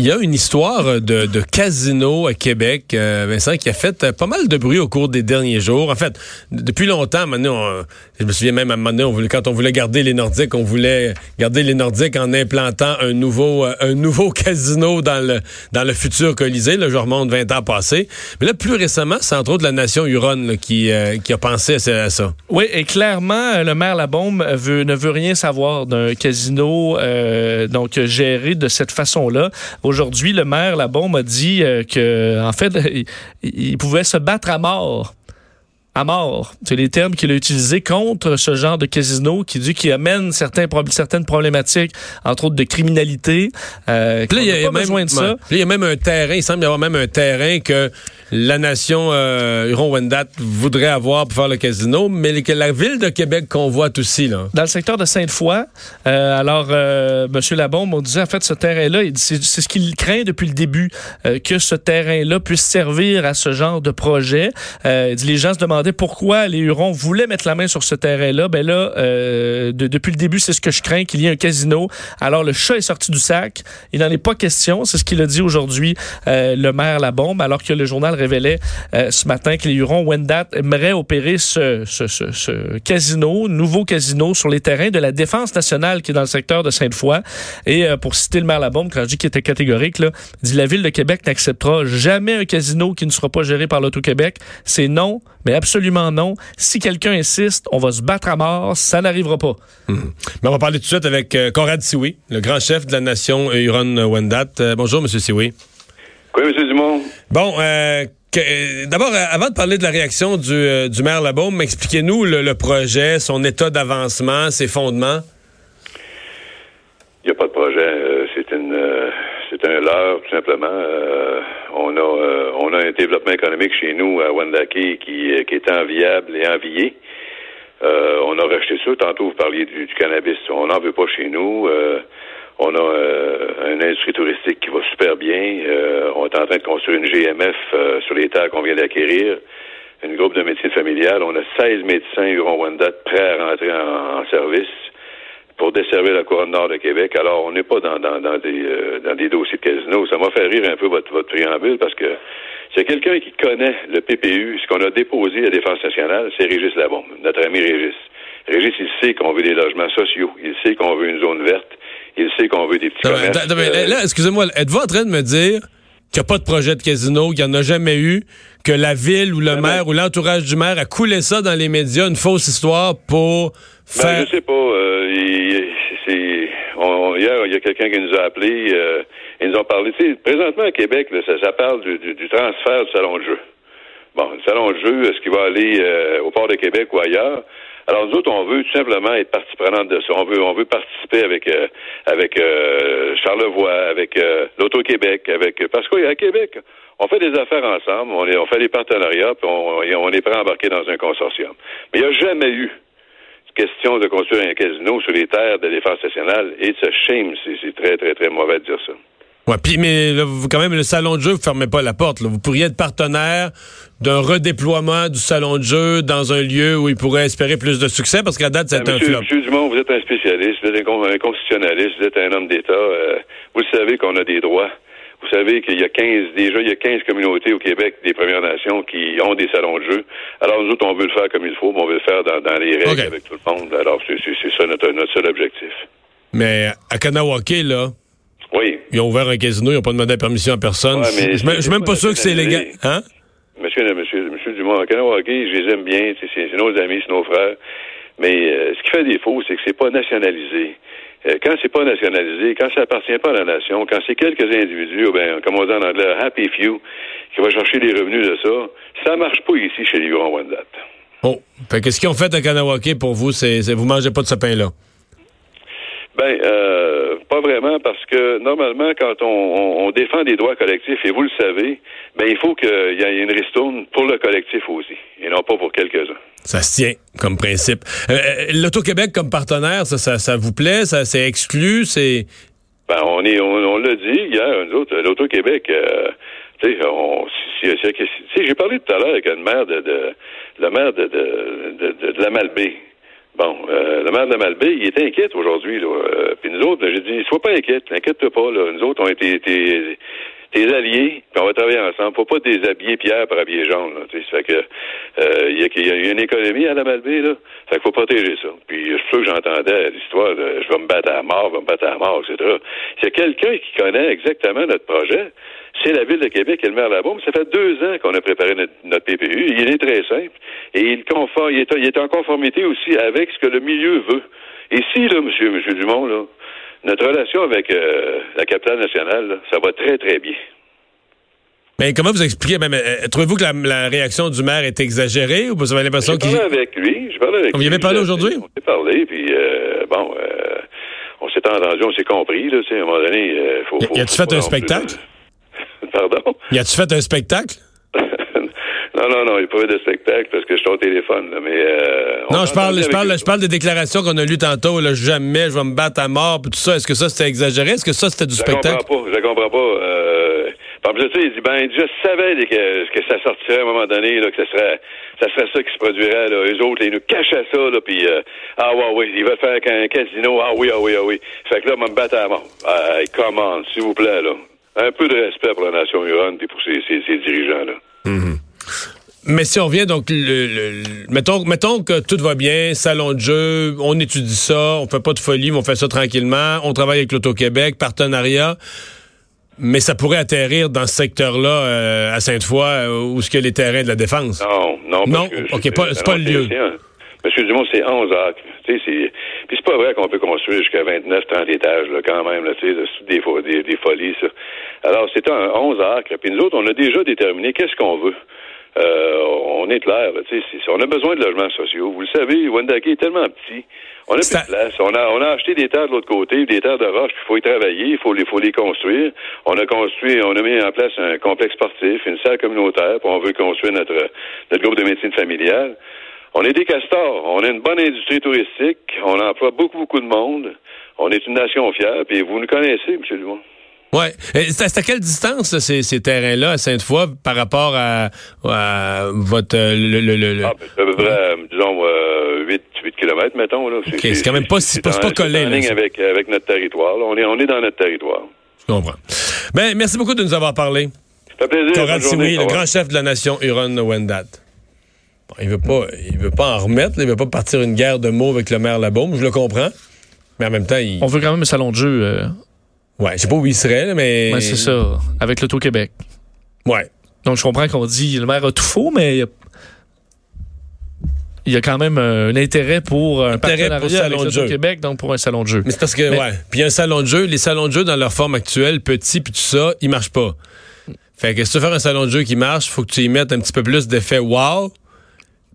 Il y a une histoire de, casino à Québec, euh, Vincent, qui a fait euh, pas mal de bruit au cours des derniers jours. En fait, depuis longtemps, maintenant, je me souviens même à un moment donné, on quand on voulait garder les Nordiques, on voulait garder les Nordiques en implantant un nouveau, euh, un nouveau casino dans le, dans le futur Colisée. Là, je remonte 20 ans passés. Mais là, plus récemment, c'est entre autres la nation Huron qui, qui a pensé à, ça. Oui, et clairement, le maire Labombe veut, ne veut rien savoir d'un casino donc géré de cette façon-là. Aujourd'hui, le maire Labon m'a dit euh, que, en fait, il, pouvait se battre à mort à mort. C'est les termes qu'il a utilisés contre ce genre de casino qui dit qu'il amène certains certaines problématiques, entre autres de criminalité. Euh, là, il y a, même, besoin de ça. il y a même un terrain, il semble y avoir même un terrain que la nation euh, Huron-Wendat voudrait avoir pour faire le casino, mais que la ville de Québec convoite aussi. Là. Dans le secteur de Sainte-Foy, euh, alors euh, M. Labombe on disait en fait ce terrain-là, c'est ce qu'il craint depuis le début, euh, que ce terrain-là puisse servir à ce genre de projet. Les gens se demandaient pourquoi les Hurons voulaient mettre la main sur ce terrain-là. Ben là, euh, depuis le début, c'est ce que je crains, qu'il y ait un casino. Alors le chat est sorti du sac. Il n'en est pas question. C'est ce qu'il a dit aujourd'hui le maire Labombe, alors que le journal révélait euh, ce matin que les Hurons Wendat aimeraient opérer ce, ce, ce, casino, nouveau casino sur les terrains de la Défense nationale qui est dans le secteur de Sainte-Foy. Et euh, pour citer le maire Labombe, quand je dis qu'il était catégorique, là, dit la ville de Québec n'acceptera jamais un casino qui ne sera pas géré par l'Auto-Québec. C'est non, mais absolument non. Si quelqu'un insiste, on va se battre à mort. Ça n'arrivera pas. Hum. Mais on va parler tout de suite avec euh, Conrad Siwi, le grand chef de la nation Huron-Wendat. bonjour, Monsieur Siwi. Oui, M. Dumont. Bon, euh, euh, d'abord, euh, avant de parler de la réaction du, du maire Labaume, expliquez-nous le, projet, son état d'avancement, ses fondements. Il n'y a pas de projet. c'est une c'est un leurre, tout simplement. on a on a un développement économique chez nous à Wendake qui, qui est enviable et envié. on a rejeté ça. Tantôt, vous parliez du, cannabis. On n'en veut pas chez nous. On a euh, une industrie touristique qui va super bien. Euh, on est en train de construire une GMF euh, sur les terres qu'on vient d'acquérir. Une groupe de médecine familiale. On a 16 médecins Huron-Wendat prêts à rentrer en, service pour desservir la couronne nord de Québec. Alors, on n'est pas dans, dans, dans des dans des dossiers de casino. Ça m'a fait rire un peu votre, votre préambule parce que c'est quelqu'un qui connaît le PPU. Ce qu'on a déposé à Défense nationale, c'est Régis Labombe, notre ami Régis. Régis, il sait qu'on veut des logements sociaux. Il sait qu'on veut une zone verte. Il sait qu'on veut des petits commerces. là, excusez-moi, êtes-vous en train de me dire qu'il n'y a pas de projet de casino, qu'il n'y en a jamais eu, que la ville ou le maire ou l'entourage du maire a coulé ça dans les médias, une fausse histoire pour faire... Ben, je sais pas. Euh, hier, il y a quelqu'un qui nous a appelé. Euh, ils nous ont parlé. Tu sais, présentement à Québec, ça, parle du, transfert du salon de jeu. Bon, le salon de jeu, est-ce qu'il va aller euh, au port de Québec ou ailleurs? Alors nous autres, on veut tout simplement être partie prenante de ça. On veut, on veut participer avec euh, avec euh, Charlevoix, avec euh, l'Auto-Québec, avec parce qu'à Québec, on fait des affaires ensemble, on, est, on fait des partenariats, puis on, on est prêt à embarquer dans un consortium. Mais il n'y a jamais eu question de construire un casino sur les terres de défense nationale et ce shame, c'est très, très, très mauvais de dire ça. Ouais, puis mais quand même le salon de jeu, vous fermez pas la porte. Vous pourriez être partenaire d'un redéploiement du salon de jeu dans un lieu où il pourrait espérer plus de succès parce qu'à date c'est ben, un flop. Monsieur Dumont, vous êtes un spécialiste, vous êtes un constitutionnaliste, vous êtes un homme d'État. Euh, vous savez qu'on a des droits. Vous savez qu'il y a 15, déjà, il y a 15 communautés au Québec des Premières Nations qui ont des salons de jeu. Alors, nous autres, on veut le faire comme il faut, mais on veut le faire dans, les règles avec tout le monde. Alors, c'est ça notre, notre seul objectif. Mais à Kanawake, là. Ils ont ouvert un casino, ils n'ont pas demandé la permission à personne. je ne suis même pas sûr que c'est légal. Hein? Monsieur, monsieur, monsieur Dumont, Kanawaki, je les aime bien, c'est nos amis, c'est nos frères. Mais euh, ce qui fait défaut, c'est que c'est pas nationalisé. Euh, quand c'est pas nationalisé, quand ça appartient pas à la nation, quand c'est quelques individus, ben, comme on dit en anglais, happy few, qui vont chercher les revenus de ça, ça marche pas ici chez les Huron-Wendat. Oh. Fait qu'est-ce qu'ils ont fait à Kanawaki pour vous, c'est, vous mangez pas de ce pain-là? Ben, euh, pas vraiment, parce que normalement, quand on, on, défend des droits collectifs, et vous le savez, ben il faut qu'il y ait une ristourne pour le collectif aussi, et non pas pour quelques-uns. Ça se tient comme principe. Euh, euh L'Auto-Québec comme partenaire, ça, ça, ça, vous plaît? Ça c'est exclu? C'est ben, on est, on, l'a dit hier, nous autres, l'Auto-Québec, euh, tu sais, j'ai parlé tout à l'heure avec une maire de, de, le maire de, de, de, de la Malbaie. Bon, euh, le maire de Malbaie, il est inquiète aujourd'hui. Là. Euh, puis nous autres, j'ai dit, sois pas inquiète, inquiète-toi pas. Là. Nous autres, on été tes, tes alliés, puis on va travailler ensemble. Faut pas déshabiller Pierre pour habiller Jean. Là, fait que euh, il y, a, y, a une économie à la Malbaie, là. Fait qu'il faut protéger ça. Puis je sûr que j'entendais l'histoire de je vais me battre à la mort, je vais me battre à la mort, etc. C'est quelqu'un qui connaît exactement notre projet c'est la Ville de Québec et le maire Labaume. Ça fait deux ans qu'on a préparé notre, PPU. Il est très simple. Et il, conforme, il, est, il est en conformité aussi avec ce que le milieu veut. Et si, là, monsieur, monsieur Dumont, là, notre relation avec euh, la capitale nationale, ça va très, très bien. Mais comment vous expliquez, ben, euh, trouvez-vous que la, réaction du maire est exagérée ou vous avez l'impression qu'il... J'ai parlé avec lui, j'ai parlé avec lui. Vous y avez parlé aujourd'hui? On s'est parlé, puis euh, bon, on s'est entendu, on s'est compris, là, à un moment donné, il faut... Y, a-tu fait un spectacle? Pardon? Y a-tu fait un spectacle? Non, non, non, il n'y a pas eu de spectacle parce que je suis au téléphone. mais, euh, non, je parle, je, parle, je parle des déclarations qu'on a lues tantôt. Là, jamais je vais me battre à mort, tout ça. Est-ce que ça, c'était exagéré? Est-ce que ça, c'était du je spectacle? Comprends pas, je comprends pas. Euh, par exemple, il dit, ben, je savais que, que ça sortirait à un moment donné, là, que ça serait, ça serait ça qui se produirait, là. Eux autres, ils nous cachaient ça, là, puis, euh, ah, ouais, oui, ils veulent faire un casino, ah, oui, ah, oui, ah, oui. Fait que là, je me battre à mort. Ah, commande, s'il vous plaît, là un peu de respect pour la nation huronne et pour ses, dirigeants-là. Mhm. Mais si on revient, donc, le, mettons, mettons que tout va bien, salon de jeu, on étudie ça, on fait pas de folie, mais on fait ça tranquillement, on travaille avec l'Auto-Québec, partenariat, mais ça pourrait atterrir dans ce secteur-là euh, à Sainte-Foy, euh, où ce qu'il y a les terrains de la défense. Non, non. non, OK, c'est pas, le lieu. Monsieur Dumont, c'est 11 acres. Puis c'est pas vrai qu'on peut construire jusqu'à 29, 30 étages, là, quand même. Là, des, des, des folies, ça. Alors, c'est un 11 acres. Puis nous autres, on a déjà déterminé qu'est-ce qu'on veut. Euh, on est clair. Là, on a besoin de logements sociaux. Vous le savez, Wendake est tellement petit. On a plus de place. On a, on a acheté des terres de l'autre côté, des terres de roche, puis il faut y travailler, il faut les, faut les construire. On a construit, on a mis en place un complexe sportif, une salle communautaire, puis on veut construire notre, notre groupe de médecine familiale. On est des castors. On a une bonne industrie touristique. On emploie beaucoup, beaucoup de monde. On est une nation fière. Puis vous nous connaissez, M. Dumont. Oui. C'est à quelle distance, ces, ces terrains-là, à Sainte-Foy, par rapport à, votre... Le, le, le, ah, à peu près, disons, 8, 8 km, mettons. Là. C'est quand même pas, c'est pas, pas collé. en ligne avec, avec notre territoire. On, est, on est dans notre territoire. Je comprends. Ben, merci beaucoup de nous avoir parlé. Ça fait plaisir. Conrad le grand chef de la nation Huron-Wendat il veut pas, il veut pas en remettre, il veut pas partir une guerre de mots avec le maire Labaume, je le comprends. Mais en même temps, il... On veut quand même un salon de jeu. Euh... Ouais, je sais pas où il serait, mais. c'est ça, avec l'Auto-Québec. Ouais. Donc je comprends qu'on dit le maire a tout faux, mais il y a quand même un intérêt pour un partenariat pour avec l'Auto-Québec, donc pour un salon de jeu. Mais c'est parce que, ouais. Puis un salon de jeu, les salons de jeu dans leur forme actuelle, petits, puis tout ça, ils marchent pas. Fait que si tu veux faire un salon de jeu qui marche, faut que tu y mettes un petit peu plus d'effet wow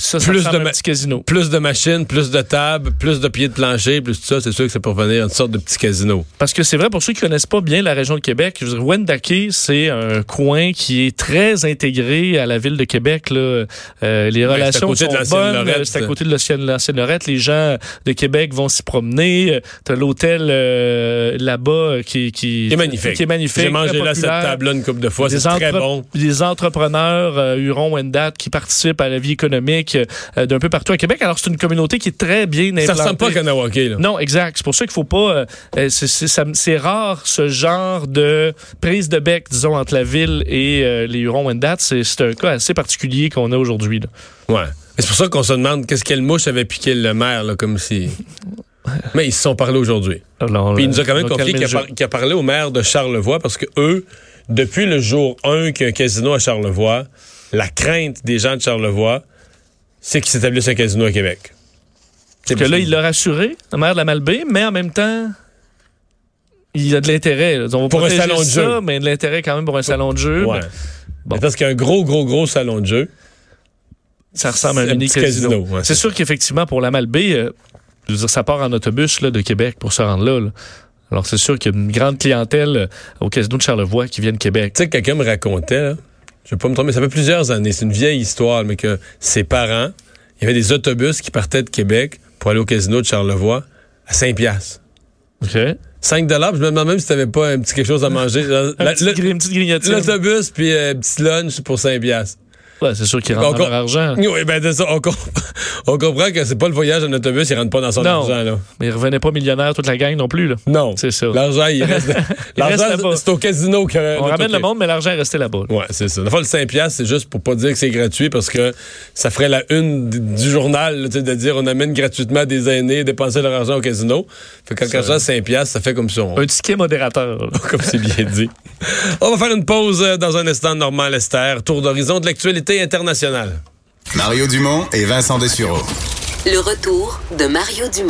plus de petit casino. Plus de machines, plus de tables, plus de pieds de plancher, plus tout ça, c'est sûr que ça peut venir une sorte de petit casino. Parce que c'est vrai, pour ceux qui connaissent pas bien la région de Québec, je veux dire, Wendake, c'est un coin qui est très intégré à la ville de Québec. Là. Euh, les relations sont bonnes. C'est à côté de l'ancienne Lorette. Les gens de Québec vont s'y promener. T'as l'hôtel euh, là-bas qui, qui, qui, est magnifique. Qui est magnifique. J'ai mangé là cette table-là une couple de fois. C'est très bon. Des entrepreneurs euh, Huron-Wendat qui participent à la vie économique euh, d'un peu partout à Québec. Alors, c'est une communauté qui est très bien implantée. Ça ressemble pas à Kanawake, là. Non, exact. C'est pour ça qu'il faut pas... Euh, euh, c'est rare, ce genre de prise de bec, disons, entre la ville et les Hurons-Wendat. C'est un cas assez particulier qu'on a aujourd'hui. Ouais. C'est pour ça qu'on se demande qu'est-ce quelle mouche avait piqué le maire, là, comme si... Mais ils se sont parlé aujourd'hui. Puis il nous a quand même confié qu'il a, parlé au maire de Charlevoix parce que eux, depuis le jour 1 qu'il y a un casino à Charlevoix, la crainte des gens de Charlevoix, c'est qu'il s'établisse un casino à Québec. C'est que là, il l'a rassuré, la maire de la Malbaie, mais en même temps, il y a de l'intérêt. Pour un salon de jeu. Mais de l'intérêt quand même pour un salon de jeu. Ouais. Parce qu'il y a un gros, gros, gros salon de jeu. Ça ressemble à un mini casino. c'est sûr qu'effectivement, pour la Malbaie, euh, je veux dire, ça part en autobus là, de Québec pour se rendre là. Alors, c'est sûr qu'il y a une grande clientèle euh, au casino de Charlevoix qui vient de Québec. Tu sais, quelqu'un me racontait, je vais pas me tromper, ça fait plusieurs années, c'est une vieille histoire, mais que ses parents, il y avait des autobus qui partaient de Québec pour aller au casino de Charlevoix à 5 piastres. OK. 5 dollars, je me demande même si t'avais pas un petit quelque chose à manger. une petite grignotine. L'autobus, puis euh, un petit lunch pour 5 piastres. Ouais, c'est sûr qu'ils rentrent dans leur argent. Oui, ben c'est ça. On, comp- on comprend que c'est pas le voyage en autobus, il rentre pas dans son Non. argent, là. Mais ils revenaient pas millionnaires toute la gang non plus. Là. Non. C'est ça. L'argent, il reste. L'argent, c'est au casino que. On ramène le monde, mais l'argent est resté là-bas. là. Ouais, c'est ça. Fois, le 5 piastres, c'est juste pour pas dire que c'est gratuit parce que ça ferait la une du journal, là, de dire on amène gratuitement des aînés dépenser leur argent au casino. Fait que quand l'argent 5 piastres, ça fait comme ça. on- Un ticket modérateur. comme c'est bien dit. On va faire une pause euh, dans un instant, Normand Lester. Tour d'horizon de l'actualité internationale. Mario Dumont et Vincent Dessureau. Le retour de Mario Dumont.